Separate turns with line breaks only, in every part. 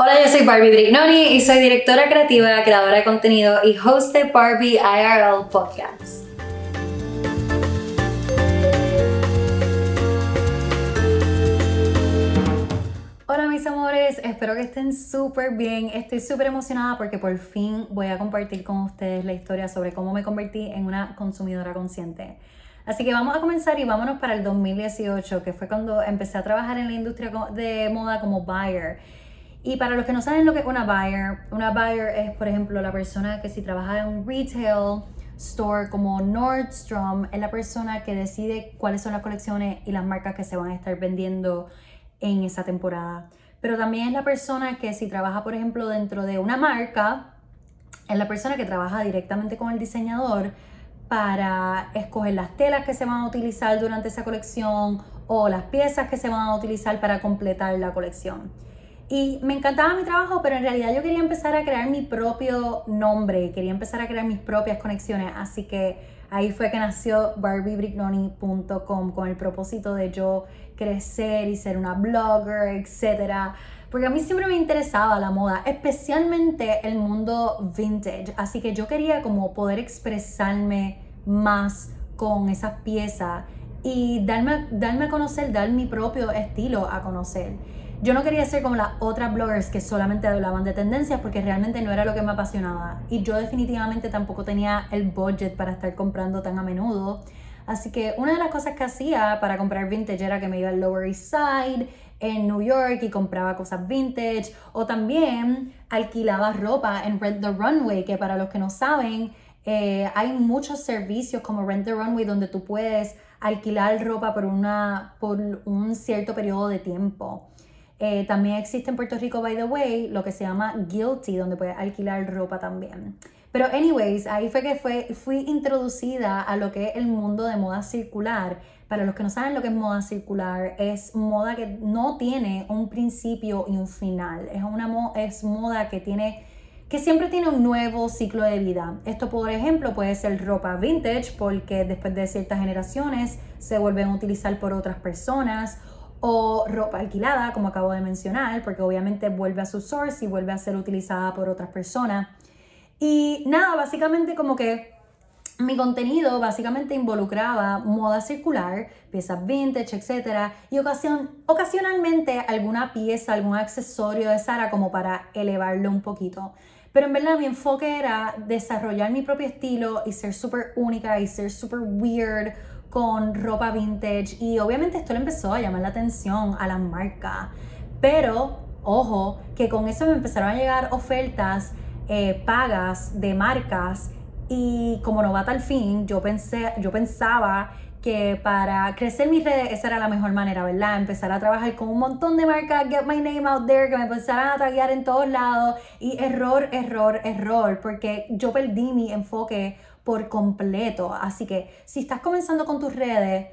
Hola, yo soy Barbie Brignoni y soy directora creativa, creadora de contenido y host de Barbie IRL Podcast. Hola mis amores, espero que estén súper bien. Estoy súper emocionada porque por fin voy a compartir con ustedes la historia sobre cómo me convertí en una consumidora consciente. Así que vamos a comenzar y vámonos para el 2018, que fue cuando empecé a trabajar en la industria de moda como buyer. Y para los que no saben lo que es una buyer, una buyer es, por ejemplo, la persona que si trabaja en un retail store como Nordstrom, es la persona que decide cuáles son las colecciones y las marcas que se van a estar vendiendo en esa temporada. Pero también es la persona que si trabaja, por ejemplo, dentro de una marca, es la persona que trabaja directamente con el diseñador para escoger las telas que se van a utilizar durante esa colección o las piezas que se van a utilizar para completar la colección. Y me encantaba mi trabajo, pero en realidad yo quería empezar a crear mi propio nombre, quería empezar a crear mis propias conexiones, así que ahí fue que nació barbiebrignoni.com con el propósito de yo crecer y ser una blogger, etc. Porque a mí siempre me interesaba la moda, especialmente el mundo vintage, así que yo quería como poder expresarme más con esas piezas y darme, darme a conocer, dar mi propio estilo a conocer yo no quería ser como las otras bloggers que solamente hablaban de tendencias porque realmente no era lo que me apasionaba. Y yo definitivamente tampoco tenía el budget para estar comprando tan a menudo. Así que una de las cosas que hacía para comprar vintage era que me iba al Lower East Side en New York y compraba cosas vintage o también alquilaba ropa en Rent the Runway, que para los que no saben, eh, hay muchos servicios como Rent the Runway donde tú puedes alquilar ropa por, una, por un cierto periodo de tiempo. Eh, también existe en Puerto Rico, by the way, lo que se llama Guilty, donde puedes alquilar ropa también. Pero anyways, ahí fue que fue, fui introducida a lo que es el mundo de moda circular. Para los que no saben lo que es moda circular, es moda que no tiene un principio y un final. Es, una es moda que tiene que siempre tiene un nuevo ciclo de vida. Esto, por ejemplo, puede ser ropa vintage porque después de ciertas generaciones se vuelven a utilizar por otras personas o ropa alquilada, como acabo de mencionar, porque obviamente vuelve a su source y vuelve a ser utilizada por otras personas. Y nada, básicamente como que mi contenido básicamente involucraba moda circular, piezas vintage, etc. Y ocasión, ocasionalmente alguna pieza, algún accesorio de Sara como para elevarlo un poquito. Pero en verdad mi enfoque era desarrollar mi propio estilo y ser súper única y ser súper weird con ropa vintage y obviamente esto le empezó a llamar la atención a la marca. Pero, ojo, que con eso me empezaron a llegar ofertas eh, pagas de marcas y como no va tal fin, yo, pensé, yo pensaba que para crecer mis redes esa era la mejor manera, ¿verdad? Empezar a trabajar con un montón de marcas, get my name out there, que me empezaran a taguear en todos lados y error, error, error, porque yo perdí mi enfoque por completo. Así que si estás comenzando con tus redes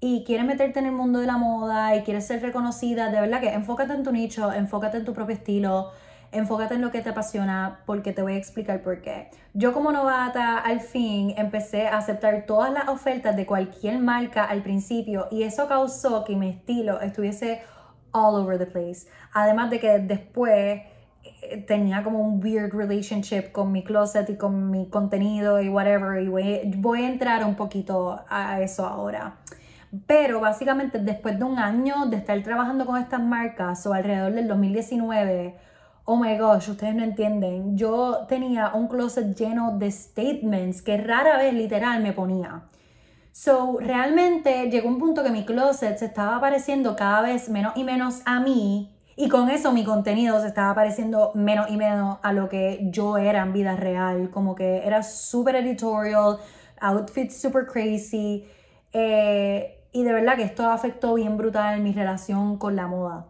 y quieres meterte en el mundo de la moda y quieres ser reconocida, de verdad que enfócate en tu nicho, enfócate en tu propio estilo, enfócate en lo que te apasiona porque te voy a explicar por qué. Yo como novata al fin empecé a aceptar todas las ofertas de cualquier marca al principio y eso causó que mi estilo estuviese all over the place. Además de que después tenía como un weird relationship con mi closet y con mi contenido y whatever. Y voy, a entrar un poquito a eso ahora. Pero básicamente después de un año de estar trabajando con estas marcas o alrededor del 2019, oh my gosh, ustedes no entienden, yo tenía un closet lleno de statements que rara vez literal me ponía. So, realmente llegó un punto que mi closet se estaba pareciendo cada vez menos y menos a mí y con eso mi contenido se estaba pareciendo menos y menos a lo que yo era en vida real. Como que era súper editorial, outfits super crazy. Eh, y de verdad que esto afectó bien brutal mi relación con la moda.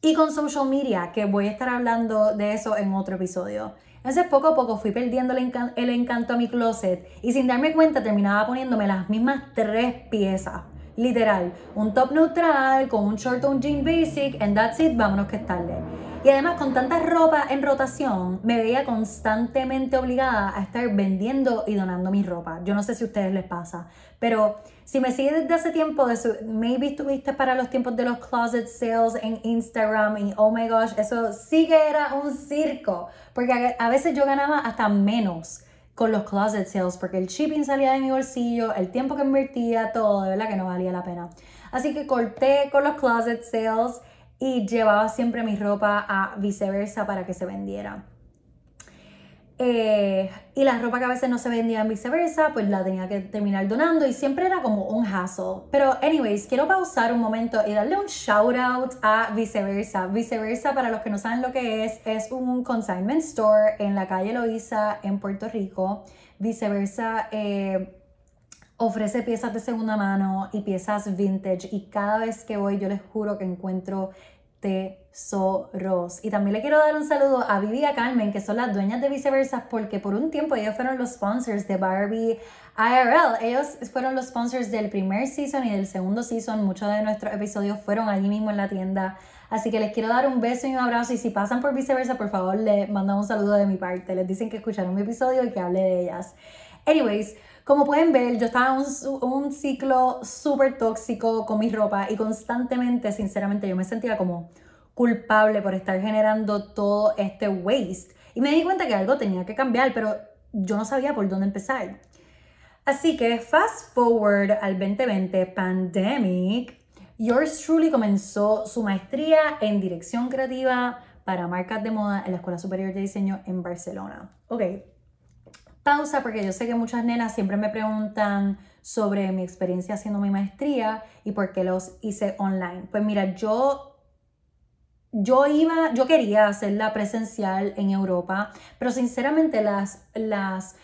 Y con social media, que voy a estar hablando de eso en otro episodio. Entonces poco a poco fui perdiendo el, el encanto a mi closet y sin darme cuenta terminaba poniéndome las mismas tres piezas Literal, un top neutral con un short o un jean basic, and that's it, vámonos que es tarde. Y además con tanta ropa en rotación, me veía constantemente obligada a estar vendiendo y donando mi ropa. Yo no sé si a ustedes les pasa, pero si me sigues desde hace tiempo, de su, maybe estuviste para los tiempos de los closet sales en Instagram y oh my gosh, eso sí que era un circo, porque a, veces yo ganaba hasta menos con los closet sales porque el shipping salía de mi bolsillo, el tiempo que invertía, todo, de verdad que no valía la pena. Así que corté con los closet sales y llevaba siempre mi ropa a viceversa para que se vendiera. Eh, y la ropa que a veces no se vendía en viceversa, pues la tenía que terminar donando y siempre era como un hassle. Pero, anyways, quiero pausar un momento y darle un shout out a Viceversa. Viceversa, para los que no saben lo que es, es un consignment store en la calle Loíza en Puerto Rico. Viceversa eh, ofrece piezas de segunda mano y piezas vintage y cada vez que voy yo les juro que encuentro tesoros. Y también le quiero dar un saludo a Vivi y a Carmen, que son las dueñas de Viceversa, porque por un tiempo ellos fueron los sponsors de Barbie IRL. Ellos fueron los sponsors del primer season y del segundo season. Muchos de nuestros episodios fueron allí mismo en la tienda. Así que les quiero dar un beso y un abrazo. Y si pasan por Viceversa, por favor, les mandan un saludo de mi parte. Les dicen que escucharon mi episodio y que hable de ellas. Anyways, como pueden ver, yo estaba en un, un ciclo súper tóxico con mi ropa y constantemente, sinceramente, yo me sentía como culpable por estar generando todo este waste. Y me di cuenta que algo tenía que cambiar, pero yo no sabía por dónde empezar. Así que fast forward al 2020, pandemic, Yours Truly comenzó su maestría en dirección creativa para marcas de moda en la Escuela Superior de Diseño en Barcelona. Ok, pausa porque yo sé que muchas nenas siempre me preguntan sobre mi experiencia haciendo mi maestría y por qué los hice online. Pues mira, yo yo iba, yo quería hacerla presencial en Europa, pero sinceramente las, las,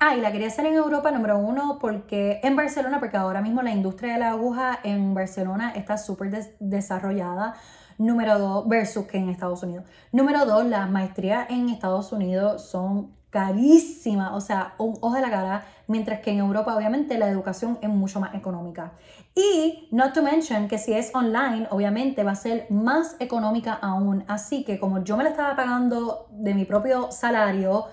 ah, la quería hacer en Europa, número uno, porque en Barcelona, porque ahora mismo la industria de la aguja en Barcelona está súper desarrollada. Número dos, versus que en Estados Unidos. Número dos, las maestrías en Estados Unidos son carísima, o sea, un ojo de la cara, mientras que en Europa obviamente la educación es mucho más económica. Y not to mention que si es online, obviamente va a ser más económica aún. Así que como yo me la estaba pagando de mi propio salario,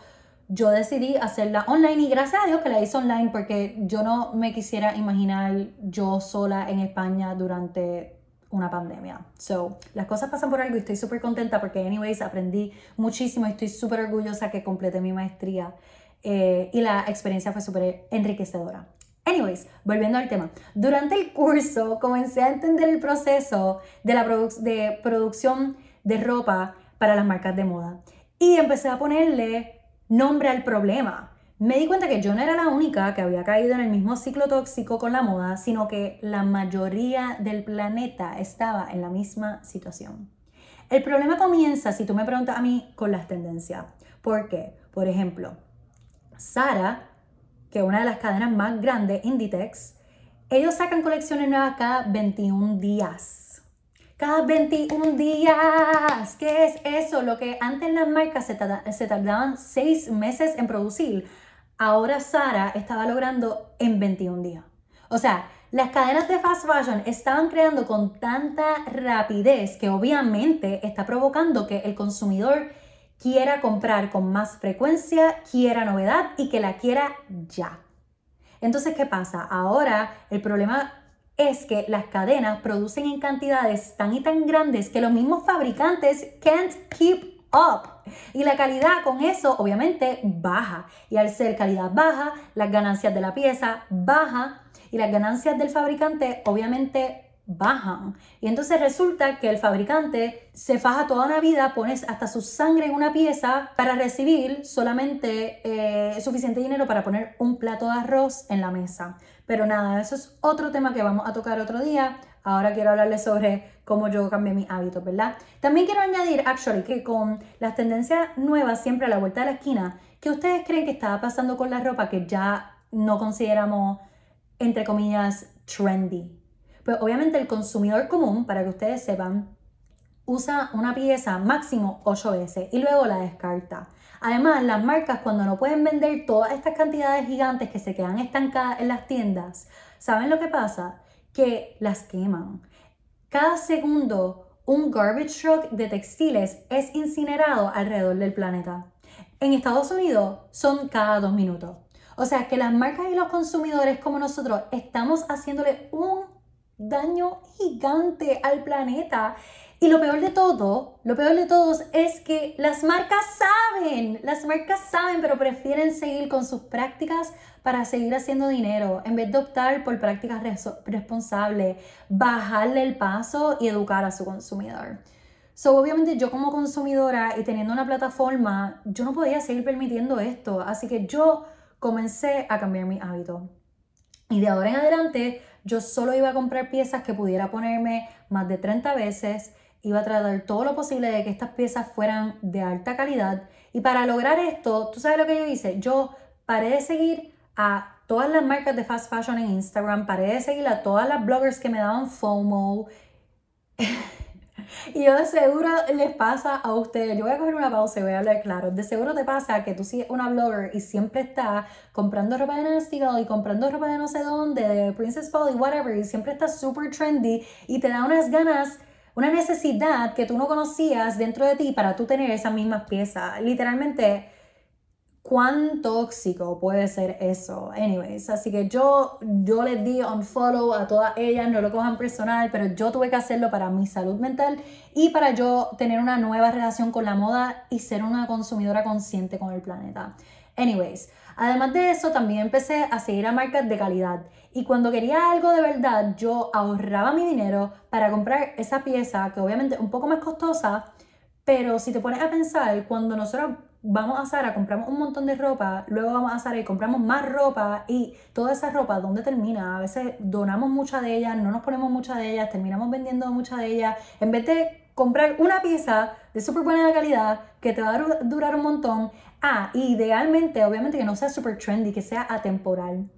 yo decidí hacerla online y gracias a Dios que la hice online porque yo no me quisiera imaginar yo sola en España durante una pandemia. So, las cosas pasan por algo y estoy súper contenta porque, anyways, aprendí muchísimo y estoy súper orgullosa que completé mi maestría eh, y la experiencia fue súper enriquecedora. Anyways, volviendo al tema. Durante el curso comencé a entender el proceso de de producción de ropa para las marcas de moda y empecé a ponerle nombre al problema me di cuenta que yo no era la única que había caído en el mismo ciclo tóxico con la moda, sino que la mayoría del planeta estaba en la misma situación. El problema comienza, si tú me preguntas a mí, con las tendencias. ¿Por qué? Por ejemplo, Sara, que es una de las cadenas más grandes, Inditex, ellos sacan colecciones nuevas cada 21 días. Cada 21 días. ¿Qué es eso? Lo que antes las marcas se, tardaban 6 meses en producir ahora Sara estaba logrando en 21 días. O sea, las cadenas de fast fashion estaban creando con tanta rapidez que obviamente está provocando que el consumidor quiera comprar con más frecuencia, quiera novedad y que la quiera ya. Entonces, ¿qué pasa? Ahora el problema es que las cadenas producen en cantidades tan y tan grandes que los mismos fabricantes can't keep up. Y la calidad con eso obviamente baja. Y al ser calidad baja, las ganancias de la pieza baja y las ganancias del fabricante obviamente bajan. Y entonces resulta que el fabricante se faja toda una vida, pones hasta su sangre en una pieza para recibir solamente eh, suficiente dinero para poner un plato de arroz en la mesa. Pero nada, eso es otro tema que vamos a tocar otro día. Ahora quiero hablarles sobre cómo yo cambié mis hábitos, ¿verdad? También quiero añadir, actually, que con las tendencias nuevas siempre a la vuelta de la esquina, ¿qué ustedes creen que estaba pasando con la ropa que ya no consideramos, entre comillas, trendy? Pues obviamente el consumidor común, para que ustedes sepan, usa una pieza máximo 8 veces y luego la descarta. Además, las marcas cuando no pueden vender todas estas cantidades gigantes que se quedan estancadas en las tiendas, ¿saben lo que pasa? que las queman. Cada segundo un garbage truck de textiles es incinerado alrededor del planeta. En Estados Unidos son cada dos minutos. O sea que las marcas y los consumidores como nosotros estamos haciéndole un daño gigante al planeta. Y lo peor de todo, lo peor de todos es que las marcas saben, las marcas saben, pero prefieren seguir con sus prácticas para seguir haciendo dinero en vez de optar por prácticas responsables, bajarle el paso y educar a su consumidor. So, obviamente yo como consumidora y teniendo una plataforma, yo no podía seguir permitiendo esto, así que yo comencé a cambiar mi hábito. Y de ahora en adelante yo solo iba a comprar piezas que pudiera ponerme más de 30 veces, iba a tratar todo lo posible de que estas piezas fueran de alta calidad. Y para lograr esto, ¿tú sabes lo que yo hice? Yo paré de seguir a todas las marcas de fast fashion en Instagram, paré de seguir a todas las bloggers que me daban FOMO. Y yo de seguro les pasa a ustedes, yo voy a coger una pausa y voy a hablar claro, de seguro te pasa que tú sigues una blogger y siempre está comprando ropa de Nasty y comprando ropa de no sé dónde, de Princess Polly, whatever, y siempre está super trendy y te da unas ganas una necesidad que tú no conocías dentro de ti para tú tener esas mismas piezas. Literalmente, cuán tóxico puede ser eso. Anyways, así que yo, yo les di un follow a todas ellas, no lo cojan personal, pero yo tuve que hacerlo para mi salud mental y para yo tener una nueva relación con la moda y ser una consumidora consciente con el planeta. Anyways, además de eso, también empecé a seguir a marcas de calidad. Y cuando quería algo de verdad, yo ahorraba mi dinero para comprar esa pieza, que obviamente es un poco más costosa, pero si te pones a pensar, cuando nosotros vamos a Sara, compramos un montón de ropa, luego vamos a Sara y compramos más ropa y toda esa ropa, ¿dónde termina? A veces donamos mucha de ella, no nos ponemos mucha de ellas, terminamos vendiendo mucha de ellas, en vez de comprar una pieza de súper buena calidad que te va a durar un montón. Ah, idealmente, obviamente que no sea súper trendy, que sea atemporal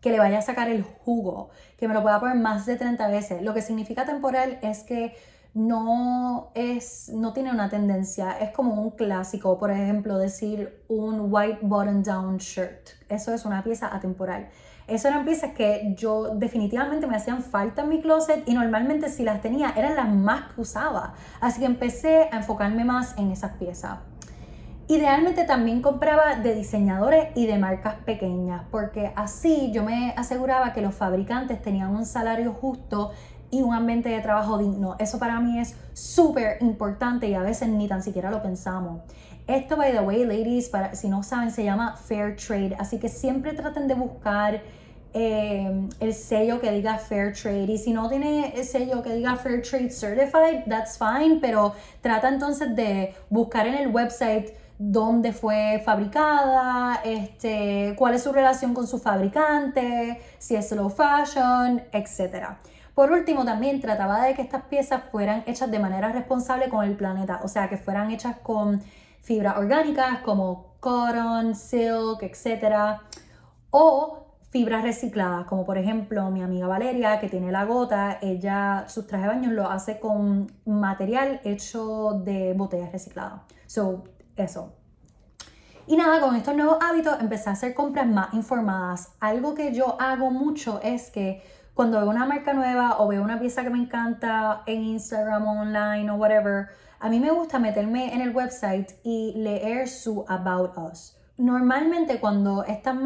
que le vaya a sacar el jugo, que me lo pueda poner más de 30 veces. Lo que significa temporal es que no es, no tiene una tendencia, es como un clásico, por ejemplo, decir un white button down shirt. Eso es una pieza atemporal. Eso eran piezas que yo definitivamente me hacían falta en mi closet y normalmente si las tenía eran las más que usaba. Así que empecé a enfocarme más en esas piezas. Idealmente también compraba de diseñadores y de marcas pequeñas, porque así yo me aseguraba que los fabricantes tenían un salario justo y un ambiente de trabajo digno. Eso para mí es súper importante y a veces ni tan siquiera lo pensamos. Esto, by the way, ladies, para, si no saben, se llama Fair Trade. Así que siempre traten de buscar eh, el sello que diga Fair Trade. Y si no tiene el sello que diga Fair Trade Certified, that's fine. Pero trata entonces de buscar en el website dónde fue fabricada, este, cuál es su relación con su fabricante, si es slow fashion, etc. Por último, también trataba de que estas piezas fueran hechas de manera responsable con el planeta, o sea, que fueran hechas con fibras orgánicas como cotton, silk, etc. O fibras recicladas, como por ejemplo mi amiga Valeria, que tiene la gota, ella sus trajes de baño lo hace con material hecho de botellas recicladas. So, eso. Y nada, con estos nuevos hábitos empecé a hacer compras más informadas. Algo que yo hago mucho es que cuando veo una marca nueva o veo una pieza que me encanta en Instagram online o whatever, a mí me gusta meterme en el website y leer su About Us. Normalmente cuando estas,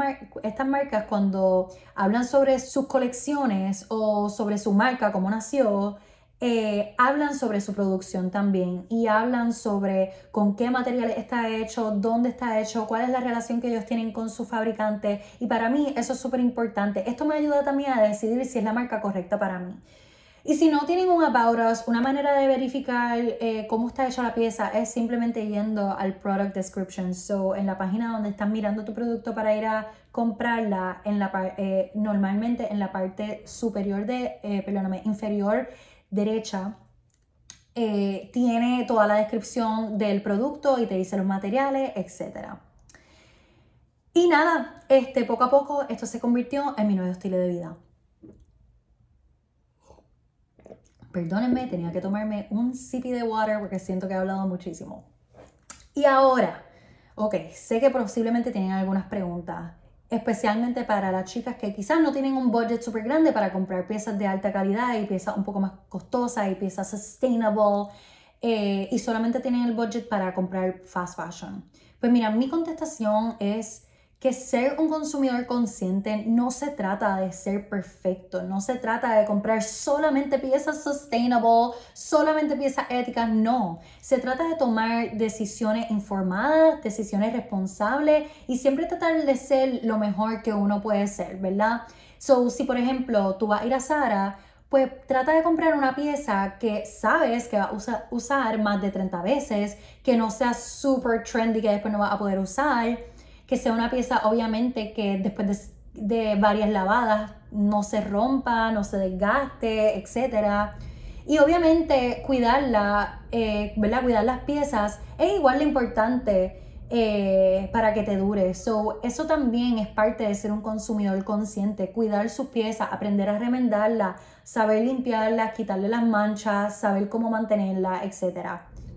estas marcas, cuando hablan sobre sus colecciones o sobre su marca, cómo nació, eh, hablan sobre su producción también y hablan sobre con qué material está hecho, dónde está hecho, cuál es la relación que ellos tienen con su fabricante. Y para mí eso es súper importante. Esto me ayuda también a decidir si es la marca correcta para mí. Y si no tienen un About Us, una manera de verificar eh, cómo está hecha la pieza es simplemente yendo al Product Description. So, en la página donde están mirando tu producto para ir a comprarla, en la, eh, normalmente en la parte superior de, perdóname, inferior derecha eh, tiene toda la descripción del producto y te dice los materiales, etc. Y nada, este, poco a poco esto se convirtió en mi nuevo estilo de vida. Perdónenme, tenía que tomarme un sipi de water porque siento que he hablado muchísimo. Y ahora, ok, sé que posiblemente tienen algunas preguntas. Especialmente para las chicas que quizás no tienen un budget súper grande para comprar piezas de alta calidad y piezas un poco más costosas y piezas sustainable eh, y solamente tienen el budget para comprar fast fashion. Pues mira, mi contestación es que ser un consumidor consciente no se trata de ser perfecto, no se trata de comprar solamente piezas sustainable, solamente piezas éticas, no. Se trata de tomar decisiones informadas, decisiones responsables y siempre tratar de ser lo mejor que uno puede ser, ¿verdad? So, si por ejemplo tú vas a ir a Sara, pues trata de comprar una pieza que sabes que vas a usar más de 30 veces, que no sea super trendy que después no vas a poder usar que sea una pieza obviamente que después de, varias lavadas no se rompa, no se desgaste, etc. Y obviamente cuidarla, eh. Cuidar las piezas es igual de importante eh, para que te dure. So, eso también es parte de ser un consumidor consciente, cuidar sus piezas, aprender a remendarlas, saber limpiarlas, quitarle las manchas, saber cómo mantenerlas, etc.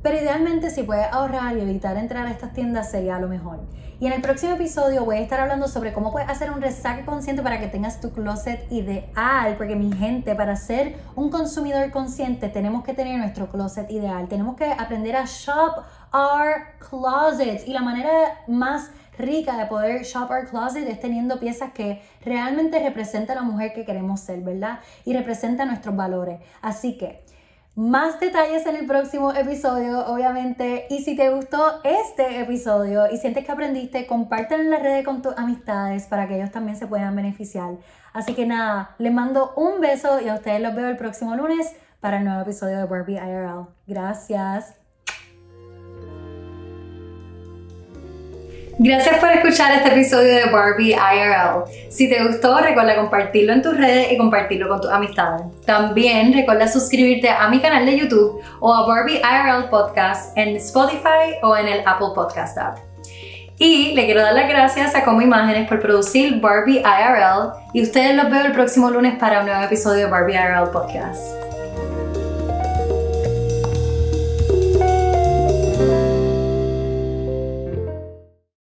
Pero idealmente si puedes ahorrar y evitar entrar a estas tiendas sería lo mejor. Y en el próximo episodio voy a estar hablando sobre cómo puedes hacer un resaque consciente para que tengas tu closet ideal. Porque mi gente, para ser un consumidor consciente tenemos que tener nuestro closet ideal. Tenemos que aprender a shop our closets. Y la manera más rica de poder shop our closet es teniendo piezas que realmente representan a la mujer que queremos ser, ¿verdad? Y representan nuestros valores. Así que más detalles en el próximo episodio, obviamente. Y si te gustó este episodio y sientes que aprendiste, compártelo en las redes con tus amistades para que ellos también se puedan beneficiar. Así que nada, les mando un beso y a ustedes los veo el próximo lunes para el nuevo episodio de Barbie IRL. Gracias. Gracias por escuchar este episodio de Barbie IRL. Si te gustó, recuerda compartirlo en tus redes y compartirlo con tus amistades. También recuerda suscribirte a mi canal de YouTube o a Barbie IRL Podcast en Spotify o en el Apple Podcast app. Y le quiero dar las gracias a Como Imágenes por producir Barbie IRL y ustedes los veo el próximo lunes para un nuevo episodio de Barbie IRL Podcast.